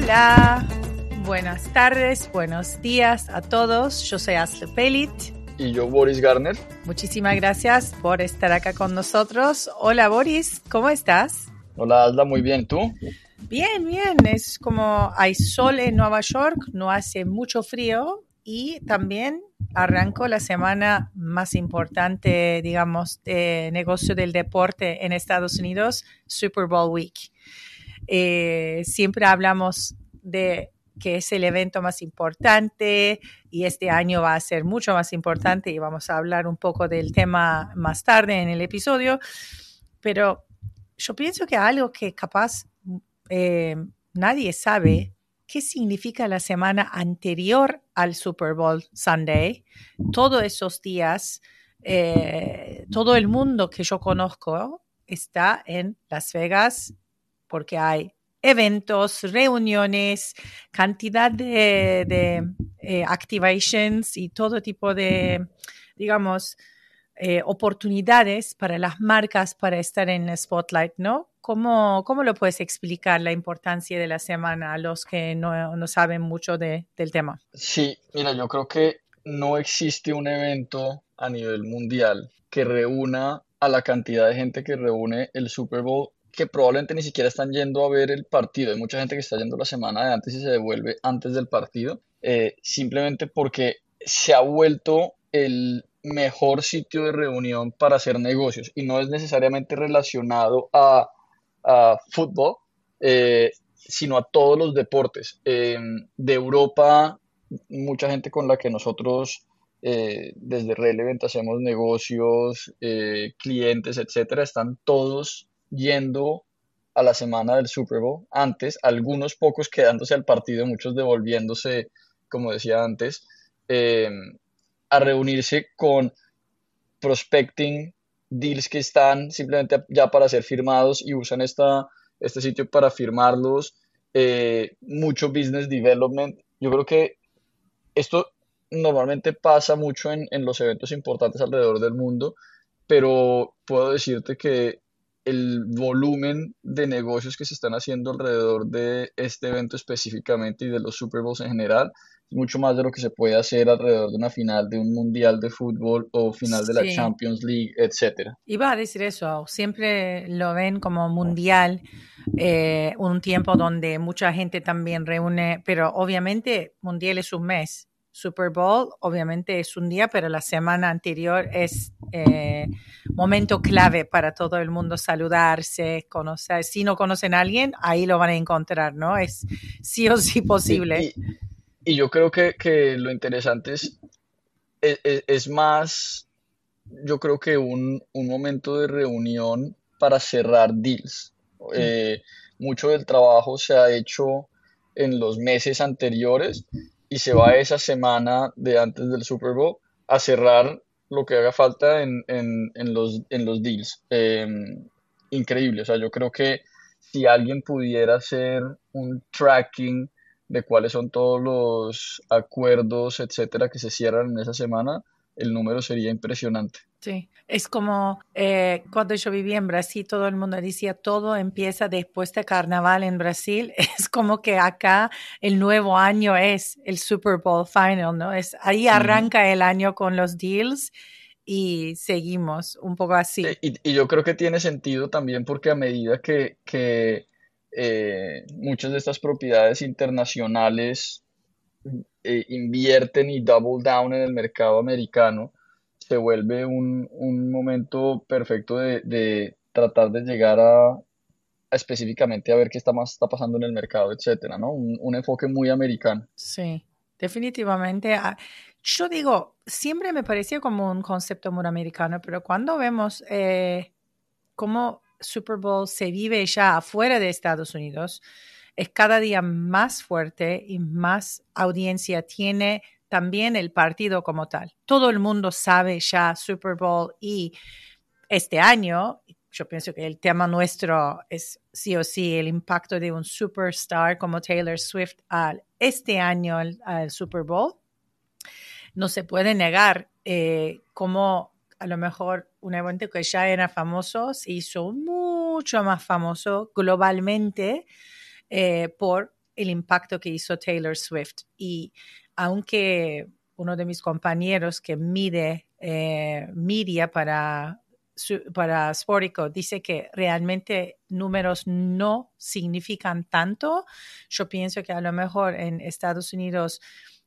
Hola, buenas tardes, buenos días a todos. Yo soy Asle Pelit. Y yo, Boris Garner. Muchísimas gracias por estar acá con nosotros. Hola, Boris, ¿cómo estás? Hola, Asla, muy bien. ¿Tú? Bien, bien. Es como hay sol en Nueva York, no hace mucho frío y también arrancó la semana más importante, digamos, de negocio del deporte en Estados Unidos, Super Bowl Week. Eh, siempre hablamos de que es el evento más importante y este año va a ser mucho más importante y vamos a hablar un poco del tema más tarde en el episodio, pero yo pienso que algo que capaz eh, nadie sabe qué significa la semana anterior al Super Bowl Sunday, todos esos días, eh, todo el mundo que yo conozco está en Las Vegas porque hay eventos, reuniones, cantidad de, de eh, activations y todo tipo de, digamos, eh, oportunidades para las marcas para estar en spotlight, ¿no? ¿Cómo, ¿Cómo, lo puedes explicar la importancia de la semana a los que no, no saben mucho de, del tema? Sí, mira, yo creo que no existe un evento a nivel mundial que reúna a la cantidad de gente que reúne el Super Bowl que probablemente ni siquiera están yendo a ver el partido. Hay mucha gente que está yendo la semana de antes y se devuelve antes del partido, eh, simplemente porque se ha vuelto el mejor sitio de reunión para hacer negocios y no es necesariamente relacionado a, fútbol, eh, sino a todos los deportes. Em, de Europa, mucha gente con la que nosotros eh, desde Relevant hacemos negocios, clientes, etcétera, están todos yendo a la semana del Super Bowl antes, algunos pocos quedándose al partido, muchos devolviéndose, como decía antes, eh, a reunirse con prospecting deals que están simplemente ya para ser firmados y usan esta, este sitio para firmarlos, eh, mucho business development. Yo creo que esto normalmente pasa mucho en, en los eventos importantes alrededor del mundo, pero puedo decirte que el volumen de negocios que se están haciendo alrededor de este evento específicamente y de los Super Bowls en general, mucho más de lo que se puede hacer alrededor de una final de un mundial de fútbol o final de la Champions League, etcétera. Iba a decir eso, siempre lo ven como mundial, eh, un tiempo donde mucha gente también reúne, pero obviamente mundial es un mes Super Bowl obviamente es un día, pero la semana anterior es eh, momento clave para todo el mundo saludarse, conocer. Si no conocen a alguien, ahí lo van a encontrar, ¿no? Es sí o sí posible. Y, yo creo que, lo interesante es, es, más, yo creo que un, momento de reunión para cerrar deals. Eh, mucho del trabajo se ha hecho en los meses anteriores y se va esa semana de antes del Super Bowl a cerrar lo que haga falta en, los, en los deals. Em, increíble, o sea, yo creo que si alguien pudiera hacer un tracking de cuáles son todos los acuerdos, etcétera, que se cierran en esa semana, el número sería impresionante. Sí, es como eh, cuando yo vivía en Brasil, todo el mundo decía todo empieza después de carnaval en Brasil. Es como que acá el nuevo año es el Super Bowl Final, ¿no? Es ahí arranca el año con los deals y seguimos un poco así. Y, yo creo que tiene sentido también porque a medida que, eh, muchas de estas propiedades internacionales eh, invierten y double down en el mercado americano, se vuelve un, momento perfecto de, tratar de llegar a, específicamente a ver qué está más está pasando en el mercado, etcétera, ¿no? Un, enfoque muy americano. Sí, definitivamente. Ah, yo digo, siempre me parecía como un concepto muy americano, pero cuando vemos eh, cómo Super Bowl se vive ya afuera de Estados Unidos, es cada día más fuerte y más audiencia tiene también el partido como tal. Todo el mundo sabe ya Super Bowl y este año, yo pienso que el tema nuestro es sí o sí el impacto de un superstar como Taylor Swift al este año al, Super Bowl. No se puede negar eh, cómo a lo mejor un evento que ya era famoso se hizo mucho más famoso globalmente eh, por el impacto que hizo Taylor Swift. Y aunque uno de mis compañeros que mide eh, media para, para Sportico dice que realmente números no significan tanto, yo pienso que a lo mejor en Estados Unidos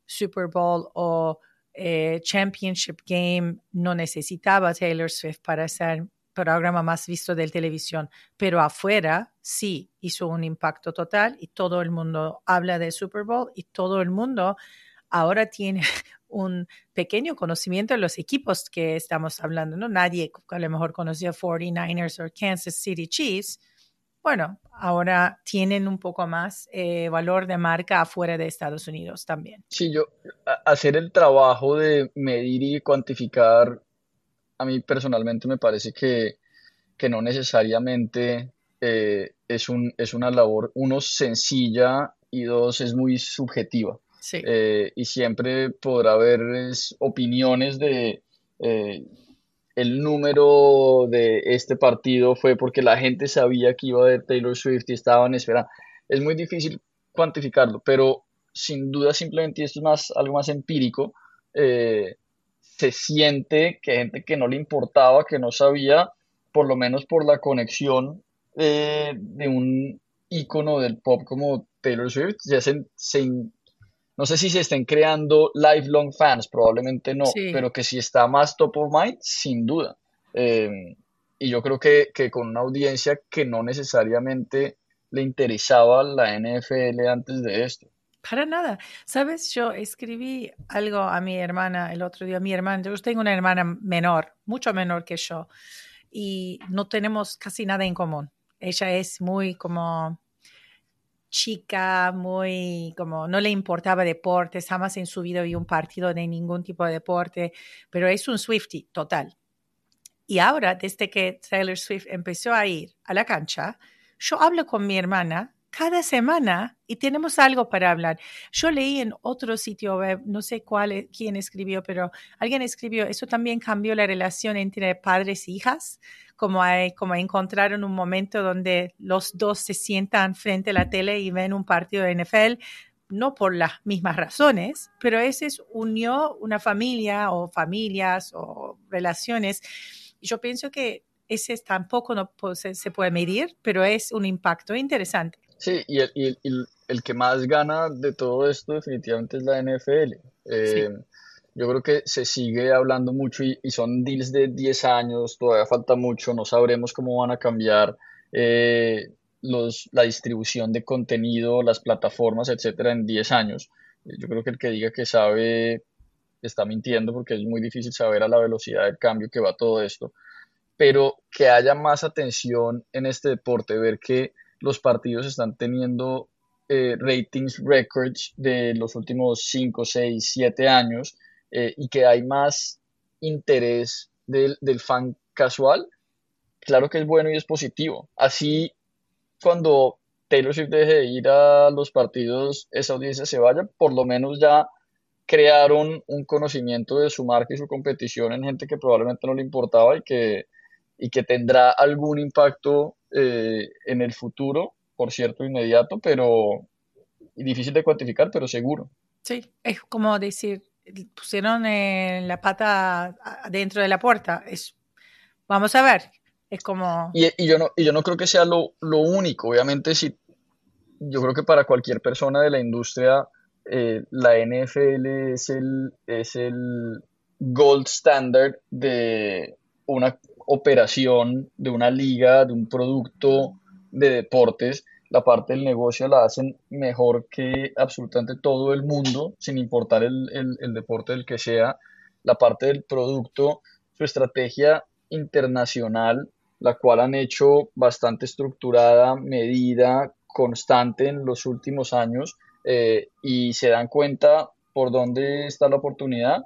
Super Bowl o eh, Championship Game no necesitaba Taylor Swift para ser programa más visto de televisión, pero afuera sí hizo un impacto total y todo el mundo habla de Super Bowl y todo el mundo ahora tiene un pequeño conocimiento de los equipos que estamos hablando, ¿no? Nadie a lo mejor conocía 49ers o Kansas City Chiefs. Bueno, ahora tienen un poco más eh, valor de marca afuera de Estados Unidos también. Sí, yo hacer el trabajo de medir y cuantificar a mí personalmente me parece que, no necesariamente eh, es, un, es una labor, uno, sencilla y dos, es muy subjetiva. Eh, y siempre podrá haber opiniones de eh, el número de este partido fue porque la gente sabía que iba a haber Taylor Swift y estaban esperando. Es muy difícil cuantificarlo, pero sin duda simplemente esto es más, algo más empírico se siente que gente que no le importaba, que no sabía, por lo menos por la conexión eh, de un icono del pop como Taylor Swift, ya se, no sé si se estén creando lifelong fans, probablemente no, pero que si está más top of mind, sin duda. Em, y yo creo que, que, con una audiencia que no necesariamente le interesaba la NFL antes de esto. Para nada. Sabes, yo escribí algo a mi hermana el otro día. Mi hermana, yo tengo una hermana menor, mucho menor que yo, y no tenemos casi nada en común. Ella es muy como chica, muy como no le importaba deportes, jamás en su vida vio un partido de ningún tipo de deporte, pero es un Swifty total. Y ahora, desde que Taylor Swift empezó a ir a la cancha, yo hablo con mi hermana cada semana y tenemos algo para hablar. Yo leí en otro sitio web, no sé cuál, e, quién escribió, pero alguien escribió, eso también cambió la relación entre padres e hijas, como, hay, como encontraron un momento donde los dos se sientan frente a la tele y ven un partido de NFL, no por las mismas razones, pero ese es unió una familia o familias o relaciones. Yo pienso que ese tampoco no se puede medir, pero es un impacto interesante. Sí, y el, el, que más gana de todo esto definitivamente es la NFL. Eh, yo creo que se sigue hablando mucho y, son deals de 10 años, todavía falta mucho, no sabremos cómo van a cambiar eh, los, la distribución de contenido, las plataformas, etcétera, en 10 años. Yo creo que el que diga que sabe está mintiendo porque es muy difícil saber a la velocidad del cambio que va todo esto. Pero que haya más atención en este deporte, ver que los partidos están teniendo eh, ratings records de los últimos 5, 6, 7 años eh, y que hay más interés del, fan casual, claro que es bueno y es positivo. Así, cuando Taylor Swift deje de ir a los partidos, esa audiencia se vaya, por lo menos ya crearon un conocimiento de su marca y su competición en gente que probablemente no le importaba y que, y que tendrá algún impacto eh, en el futuro, por cierto, inmediato, pero difícil de cuantificar, pero seguro. Sí, es como decir, pusieron la pata dentro de la puerta. Es, vamos a ver, es como... Y, yo, no, y yo no creo que sea lo, lo único, obviamente si yo creo que para cualquier persona de la industria eh, la NFL es el, es el gold standard de una operación, de una liga, de un producto de deportes. La parte del negocio la hacen mejor que absolutamente todo el mundo, sin importar el, el deporte del que sea. La parte del producto, su estrategia internacional, la cual han hecho bastante estructurada, medida, constante en los últimos años eh, y se dan cuenta por dónde está la oportunidad,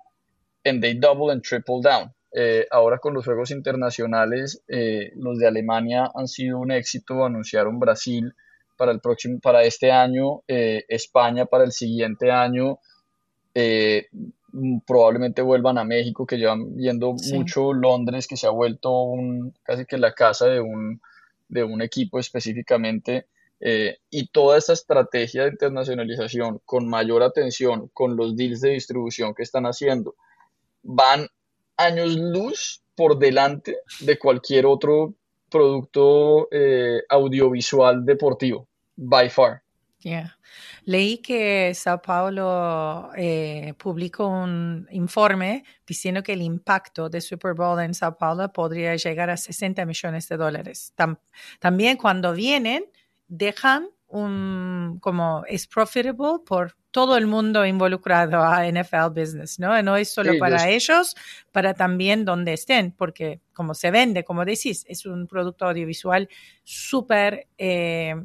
en they double and triple down. Eh, ahora con los Juegos Internacionales, eh, los de Alemania han sido un éxito, anunciaron Brasil para, el próximo, para este año, España para el siguiente año, probablemente vuelvan a México, que llevan viendo mucho Londres, que se ha vuelto un, casi que la casa de un, de un equipo específicamente. Eh, y toda esta estrategia de internacionalización con mayor atención, con los deals de distribución que están haciendo, van años luz por delante de cualquier otro producto eh, audiovisual deportivo, by far. Leí que Sao Paulo eh, publicó un informe diciendo que el impacto de Super Bowl en Sao Paulo podría llegar a 60 millones de dólares. también cuando vienen, dejan un, como es profitable por todo el mundo involucrado a NFL business, ¿no? No es solo para ellos, para también donde estén, porque como se vende, como decís, es un producto audiovisual súper eh,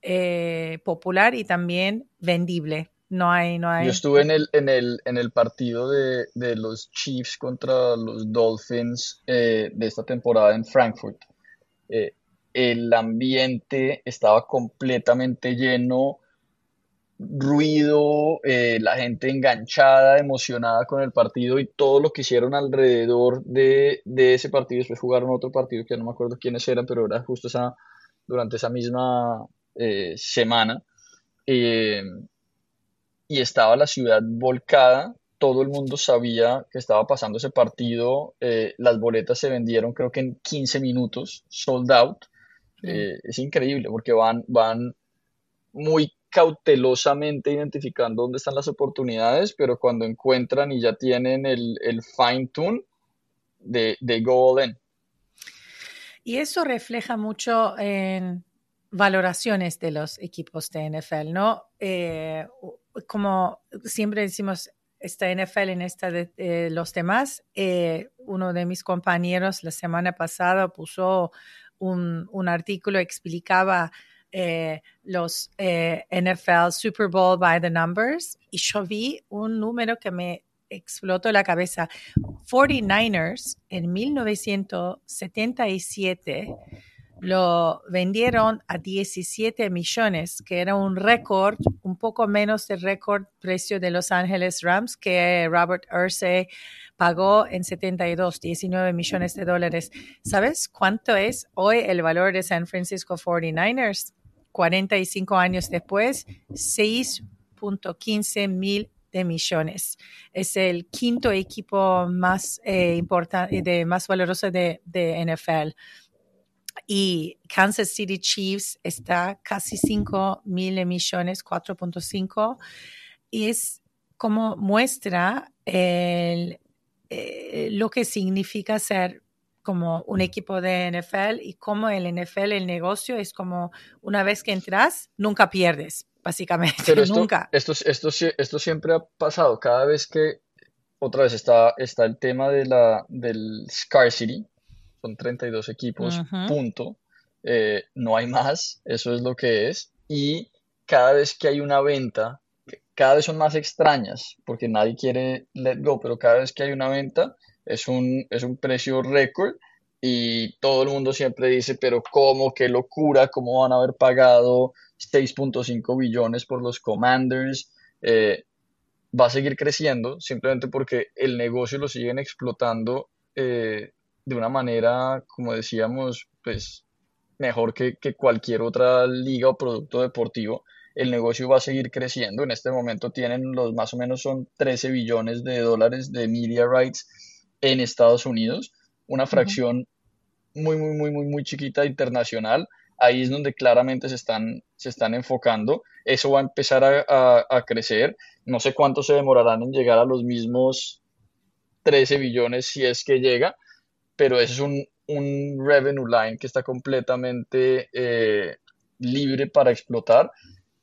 eh, popular y también vendible. No hay, no hay. Yo estuve en el, en el, en el partido de, los Chiefs contra los Dolphins eh, de esta temporada en Frankfurt el ambiente estaba completamente lleno, ruido, eh, la gente enganchada, emocionada con el partido y todo lo que hicieron alrededor de, ese partido. Después jugaron otro partido que no me acuerdo quiénes eran, pero era justo esa, durante esa misma eh, semana. Eh, y estaba la ciudad volcada, todo el mundo sabía que estaba pasando ese partido, las boletas se vendieron creo que en 15 minutos, sold out. Eh, es increíble porque van, van muy cautelosamente identificando dónde están las oportunidades, pero cuando encuentran y ya tienen el, fine tune, de, de go all in. Y eso refleja mucho en valoraciones de los equipos de NFL, ¿no? Eh, como siempre decimos, esta NFL en esta de, los demás, eh, uno de mis compañeros la semana pasada puso un, un artículo explicaba eh, los eh, NFL Super Bowl by the numbers y yo vi un número que me explotó la cabeza. 49ers en 1977 lo vendieron a 17 millones, que era un récord, un poco menos del récord precio de Los Ángeles Rams que Robert Ursay pagó en 72, 19 millones de dólares. ¿Sabes cuánto es hoy el valor de San Francisco 49ers? 45 años después, 6.15 mil de millones. Es el quinto equipo más eh, importante, de, más valoroso de, de NFL y Kansas City Chiefs está casi 5 mil millones, 4.5, y es como muestra el, eh, lo que significa ser como un equipo de NFL y como el NFL, el negocio es como una vez que entras, nunca pierdes, básicamente. Pero esto, nunca. Esto, esto, esto, siempre ha pasado. Cada vez que, otra vez está, está el tema de la, del scarcity, son 32 equipos, punto. Eh, no hay más, eso es lo que es. Y cada vez que hay una venta, cada vez son más extrañas, porque nadie quiere let go, pero cada vez que hay una venta es un, es un precio récord y todo el mundo siempre dice, pero ¿cómo? ¿Qué locura? ¿Cómo van a haber pagado 6.5 billones por los Commanders? Eh, va a seguir creciendo simplemente porque el negocio lo siguen explotando eh, de una manera, como decíamos, pues mejor que, que cualquier otra liga o producto deportivo el negocio va a seguir creciendo. En este momento tienen los más o menos son 13 billones de dólares de media rights en Estados Unidos, una fracción muy, muy, muy, muy, muy chiquita internacional. Ahí es donde claramente se están, se están enfocando. Eso va a empezar a, a crecer. No sé cuánto se demorarán en llegar a los mismos 13 billones si es que llega, pero ese es un, un revenue line que está completamente eh, libre para explotar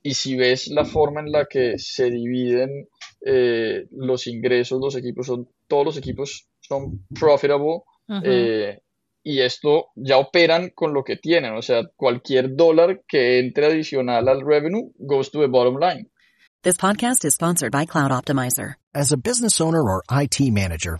y si ves la forma en la que se dividen eh, los ingresos, los equipos son, todos los equipos son profitable eh, y esto ya operan con lo que tienen, o sea, cualquier dólar que entre adicional al revenue goes to the bottom line. This podcast is sponsored by Cloud Optimizer. As a business owner or IT manager,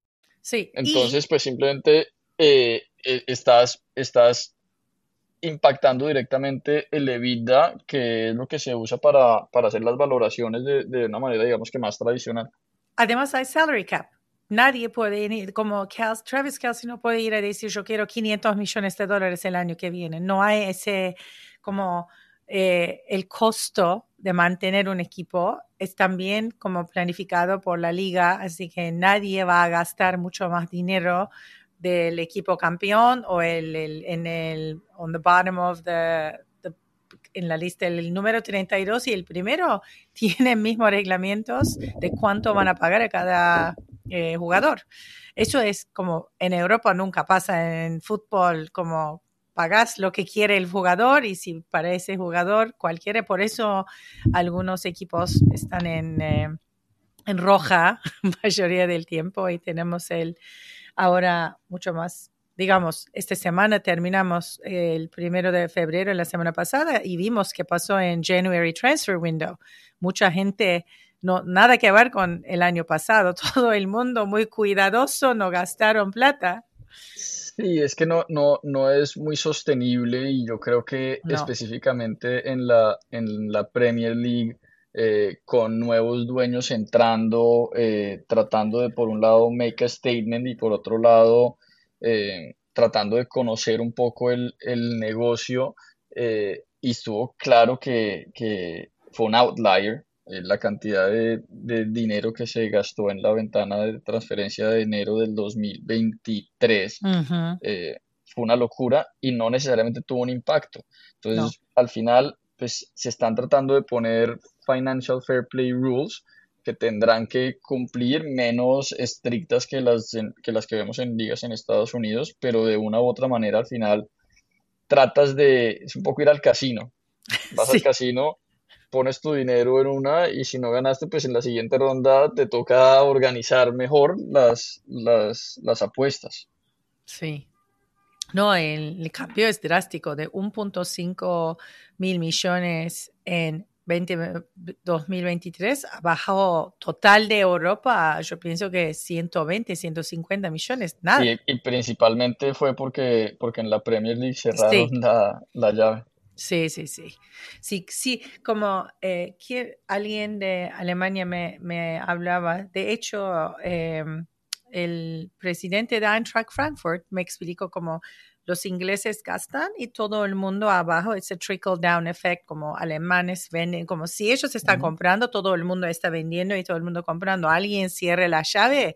Sí. Entonces, pues simplemente eh, eh, estás, estás impactando directamente el EBITDA, que es lo que se usa para, para hacer las valoraciones de, de, una manera, digamos que más tradicional. Además hay salary cap. Nadie puede ir, como Travis Kelsey no puede ir a decir yo quiero 500 millones de dólares el año que viene. No hay ese, como eh, el costo de mantener un equipo es también como planificado por la liga, así que nadie va a gastar mucho más dinero del equipo campeón o el, en el on the bottom of the, en la lista el número 32 y el primero tienen mismos reglamentos de cuánto van a pagar a cada eh, jugador. Eso es como en Europa nunca pasa en fútbol como pagas lo que quiere el jugador y si para ese jugador cualquiera, por eso algunos equipos están en, eh, en roja mayoría del tiempo y tenemos el ahora mucho más. Digamos, esta semana terminamos el primero de febrero, la semana pasada, y vimos qué pasó en January Transfer Window. Mucha gente, no, nada que ver con el año pasado, todo el mundo muy cuidadoso, no gastaron plata. Sí, es que no, no, no es muy sostenible y yo creo que No. específicamente en la, en la Premier League eh, con nuevos dueños entrando, eh, tratando de por un lado make a statement y por otro lado eh, tratando de conocer un poco el, el negocio y estuvo claro que, que fue un outlier eh, la cantidad de, de dinero que se gastó en la ventana de transferencia de enero del 2023 Ujú. eh, fue una locura y no necesariamente tuvo un impacto. Entonces, al final, pues se están tratando de poner financial fair play rules que tendrán que cumplir menos estrictas que las, en- que las que vemos en ligas en Estados Unidos, pero de una u otra manera al final tratas de, es un poco ir al casino. Vas al casino, pones tu dinero en una y si no ganaste, pues en la siguiente ronda te toca organizar mejor las, las, las apuestas. Sí. No, el, el cambio es drástico de 1.5 mil millones en 20 2023 ha bajado total de Europa, yo pienso que 120, 150 millones, nada. Y, y principalmente fue porque, porque en la Premier League cerraron Sí. la, la llave. Sí, sí, sí. Sí, sí, como eh, que alguien de Alemania me, me hablaba, de hecho, eh, el presidente de Eintracht Frankfurt me explicó cómo los ingleses gastan y todo el mundo abajo, ese trickle down effect, como alemanes venden, como si ellos están comprando, todo el mundo está vendiendo y todo el mundo comprando. Alguien cierre la llave,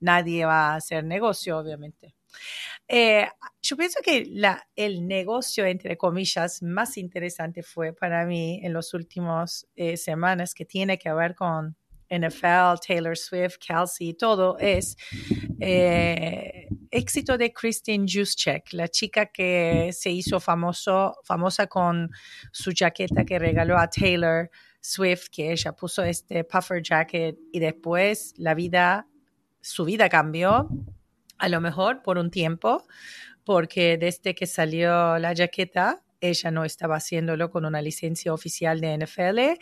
nadie va a hacer negocio, obviamente. Eh, yo pienso que la, el negocio, entre comillas, más interesante fue para mí en las últimas eh, semanas que tiene que ver con NFL, Taylor Swift, Kelsey, todo es eh, éxito de Kristen Juszczyk, la chica que se hizo famoso, famosa con su jaqueta que regaló a Taylor Swift, que ella puso este puffer jacket y después la vida, su vida cambió, a lo mejor por un tiempo, porque desde que salió la jaqueta, ella no estaba haciéndolo con una licencia oficial de NFL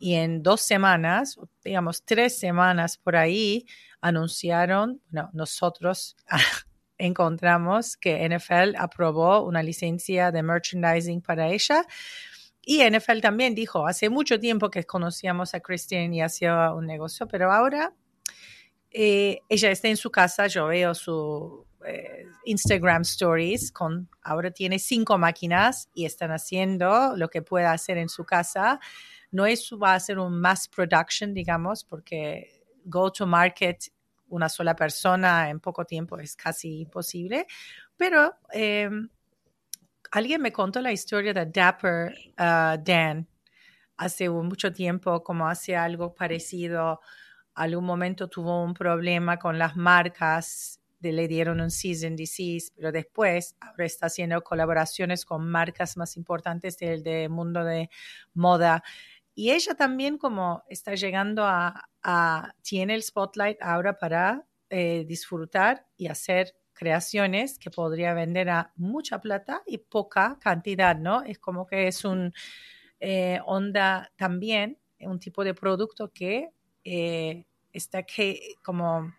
y en dos semanas, digamos tres semanas por ahí, anunciaron, bueno, nosotros encontramos que NFL aprobó una licencia de merchandising para ella. Y NFL también dijo, hace mucho tiempo que conocíamos a Christine y hacía un negocio, pero ahora eh, ella está en su casa, yo veo su eh, Instagram Stories, con, ahora tiene cinco máquinas y están haciendo lo que pueda hacer en su casa no es, va a ser un mass production, digamos, porque go to market una sola persona en poco tiempo es casi imposible, pero em, alguien me contó la historia de Dapper uh, Dan hace mucho tiempo, como hace algo parecido. Algún momento tuvo un problema con las marcas, le dieron un season disease, pero después ahora está haciendo colaboraciones con marcas más importantes del, mundo de moda y ella también como está llegando a, tiene el spotlight ahora para eh, disfrutar y hacer creaciones que podría vender a mucha plata y poca cantidad, ¿no? Es como que es un eh, onda también, un tipo de producto que eh, está que, como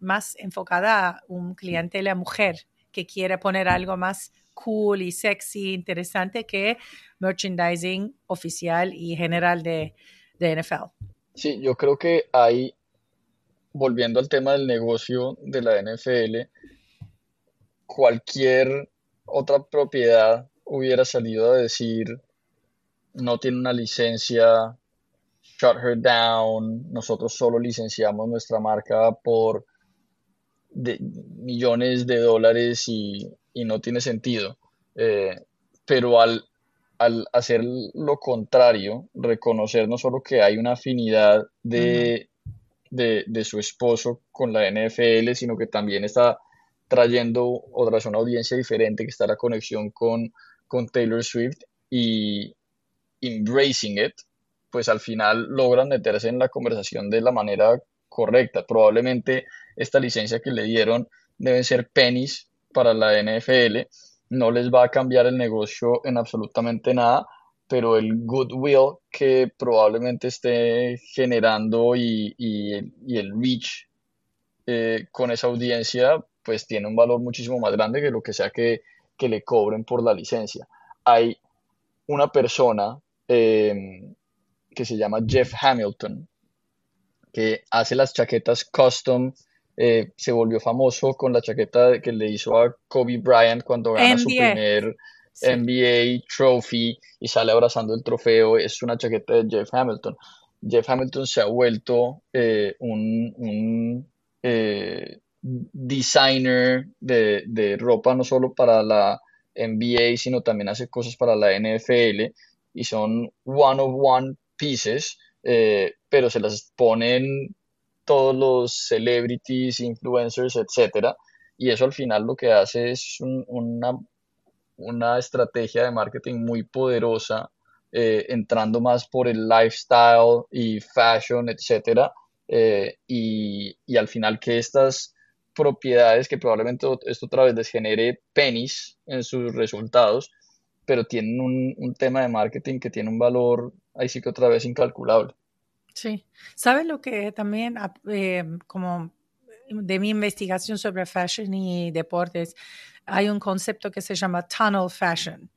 más enfocada a un clientela mujer que quiere poner algo más cool y sexy, interesante que merchandising oficial y general de, de NFL. Sí, yo creo que hay, volviendo al tema del negocio de la NFL, cualquier otra propiedad hubiera salido a decir no tiene una licencia, shut her down, nosotros solo licenciamos nuestra marca por millones de dólares y y no tiene sentido. Eh, pero al, al, hacer lo contrario, reconocer no solo que hay una afinidad de, de, su esposo con la NFL, sino que también está trayendo otra vez una audiencia diferente, que está la conexión con, con Taylor Swift y embracing it, pues al final logran meterse en la conversación de la manera correcta. Probablemente esta licencia que le dieron deben ser pennies para la NFL, no les va a cambiar el negocio en absolutamente nada, pero el goodwill que probablemente esté generando y, el reach eh, con esa audiencia, pues tiene un valor muchísimo más grande que lo que sea que, le cobren por la licencia. Hay una persona em, que se llama Jeff Hamilton, que hace las chaquetas custom eh, se volvió famoso con la chaqueta que le hizo a Kobe Bryant cuando gana su primer NBA trophy y sale abrazando el trofeo. Es una chaqueta de Jeff Hamilton. Jeff Hamilton se ha vuelto eh, un, eh, designer de, de, ropa no solo para la NBA, sino también hace cosas para la NFL y son one of one pieces, pero se las ponen todos los celebrities, influencers, etcétera. Y eso al final lo que hace es una, una estrategia de marketing muy poderosa, eh, entrando más por el lifestyle y fashion, etcétera. Eh, y, al final que estas propiedades, que probablemente esto otra vez les genere pennies en sus resultados, pero tienen un, un tema de marketing que tiene un valor, ahí sí que otra vez incalculable. Sí. ¿Sabes lo que también, eh, como de mi investigación sobre fashion y deportes, hay un concepto que se llama tunnel fashion.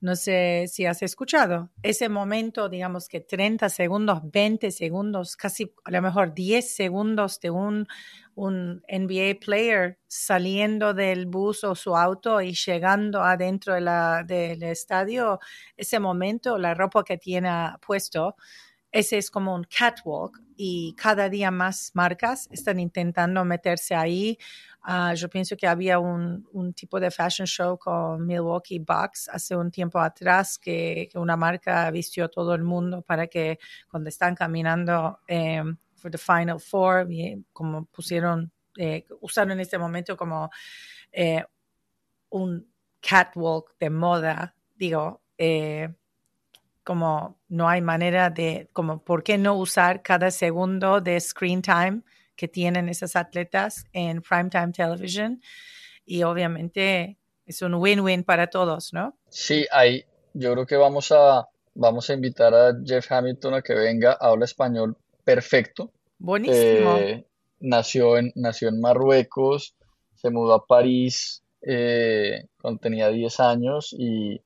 No sé si has escuchado. Ese momento, digamos que 30 segundos, 20 segundos, casi a lo mejor 10 segundos de un, un NBA player saliendo del bus o su auto y llegando adentro de del estadio, ese momento, la ropa que tiene puesto, ese es como un catwalk y cada día más marcas están intentando meterse ahí. Uh, yo pienso que había un, un, tipo de fashion show con Milwaukee Bucks hace un tiempo atrás que, una marca vistió a todo el mundo para que cuando están caminando eh, for the Final Four, como pusieron, eh, usaron en este momento como eh, un catwalk de moda, digo, eh, como no hay manera de, como, ¿por qué no usar cada segundo de screen time que tienen esas atletas en primetime television? Y obviamente es un win-win para todos, ¿no? Sí, ahí yo creo que vamos a, vamos a invitar a Jeff Hamilton a que venga, habla español perfecto. Buenísimo. Eh, nació, en, nació en Marruecos, se mudó a París eh, cuando tenía 10 años y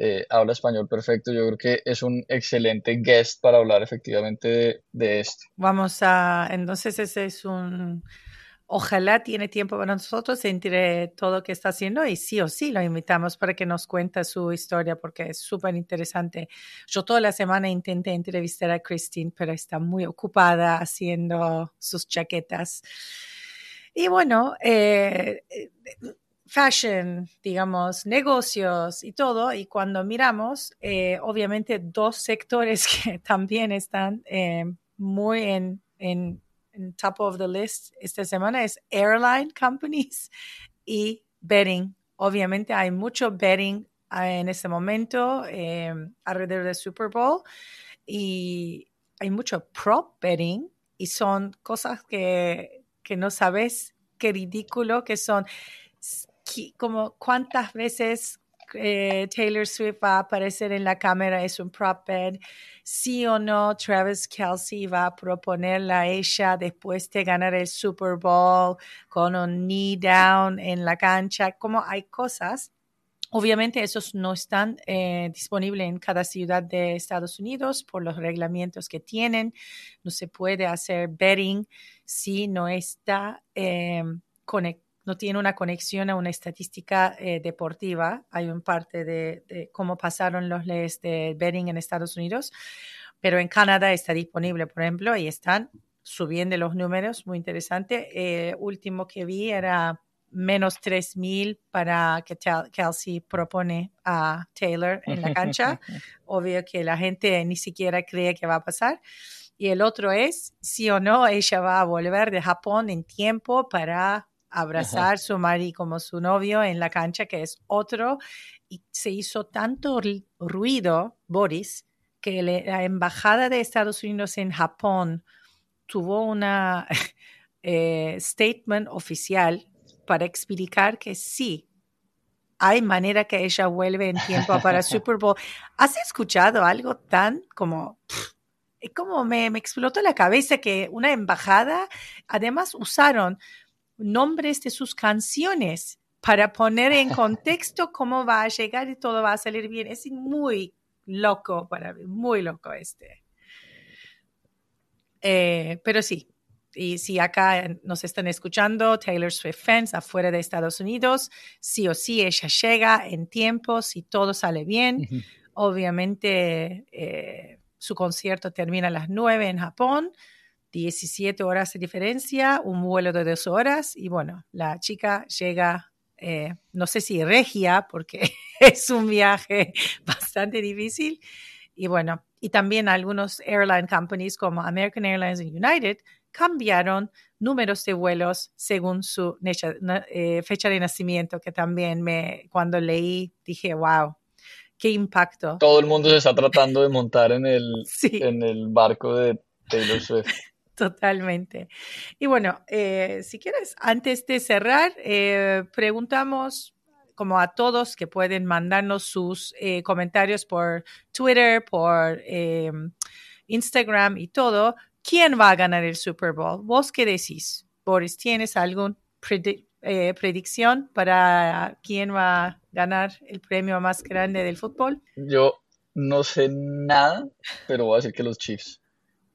eh, habla español perfecto. Yo creo que es un excelente guest para hablar efectivamente de, esto. Vamos a, entonces ese es un, ojalá tiene tiempo para nosotros entre todo lo que está haciendo y sí o sí lo invitamos para que nos cuente su historia porque es súper interesante. Yo toda la semana intenté entrevistar a Christine, pero está muy ocupada haciendo sus chaquetas. Y bueno, eh, fashion, digamos, negocios y todo. Y cuando miramos, eh, obviamente dos sectores que también están eh, muy en, en, top of the list esta semana es airline companies y betting. Obviamente hay mucho betting ah, en este momento eh, alrededor del Super Bowl y hay mucho prop betting y son cosas que, que no sabes qué ridículo que son como cuántas veces eh, Taylor Swift va a aparecer en la cámara es un prop bed, sí o no Travis Kelsey va a proponerla a ella después de ganar el Super Bowl con un knee down en la cancha, como hay cosas. Obviamente esos no están eh, disponibles en cada ciudad de Estados Unidos por los reglamentos que tienen. No se puede hacer betting si no está eh, conectado no tiene una conexión a una estadística eh, deportiva. Hay un parte de, cómo pasaron los leyes de betting en Estados Unidos, pero en Canadá está disponible, por ejemplo, y están subiendo los números, muy interesante. Eh, último que vi era menos 3.000 para que Kelsey propone a Taylor en la cancha. Obvio que la gente ni siquiera cree que va a pasar. Y el otro es, sí o no, ella va a volver de Japón en tiempo para abrazar su marido como su novio en la cancha, que es otro, y se hizo tanto ruido, Boris, que la embajada de Estados Unidos en Japón tuvo una eh, statement oficial para explicar que sí, hay manera que ella vuelve en tiempo para Super Bowl. ¿Has escuchado algo tan como... como me, me explotó la cabeza que una embajada, además usaron nombres de sus canciones para poner en contexto cómo va a llegar y todo va a salir bien. Es muy loco para mí, muy loco este. Eh, pero sí, y si acá nos están escuchando, Taylor Swift fans afuera de Estados Unidos, sí o sí ella llega en tiempo, si todo sale bien. Obviamente eh, su concierto termina a las 9 en Japón 17 horas de diferencia, un vuelo de dos horas y bueno, la chica llega, eh, no sé si regia, porque es un viaje bastante difícil. Y bueno, y también algunos airline companies como American Airlines y United cambiaron números de vuelos según su eh, fecha de nacimiento, que también me, cuando leí, dije, wow, qué impacto. Todo el mundo se está tratando de montar en el, en el barco de Taylor Swift. Totalmente. Y bueno, eh, si quieres, antes de cerrar, eh, preguntamos como a todos que pueden mandarnos sus eh, comentarios por Twitter, por Instagram y todo, ¿quién va a ganar el Super Bowl? ¿Vos qué decís? Boris, ¿tienes alguna predicción para quién va a ganar el premio más grande del fútbol? Yo no sé nada, pero voy a decir que los Chiefs.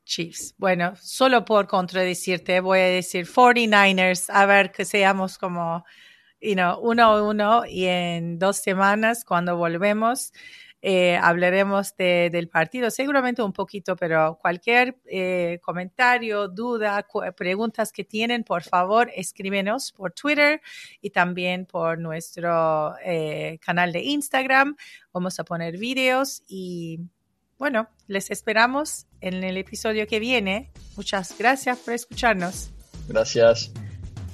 Chiefs. Bueno, solo por contradecirte, voy a decir 49ers, a ver que seamos como, you know, uno a uno y en dos semanas cuando volvemos eh, hablaremos del partido, seguramente un poquito, pero cualquier eh, comentario, duda, preguntas que tienen, por favor, escríbenos por Twitter y también por nuestro eh, canal de Instagram. Vamos a poner videos y bueno, les esperamos en el episodio que viene. Muchas gracias por escucharnos. Gracias.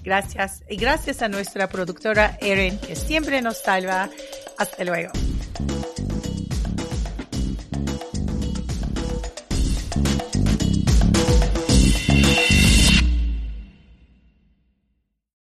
Gracias. Y gracias a nuestra productora Erin, que siempre nos salva. Hasta luego.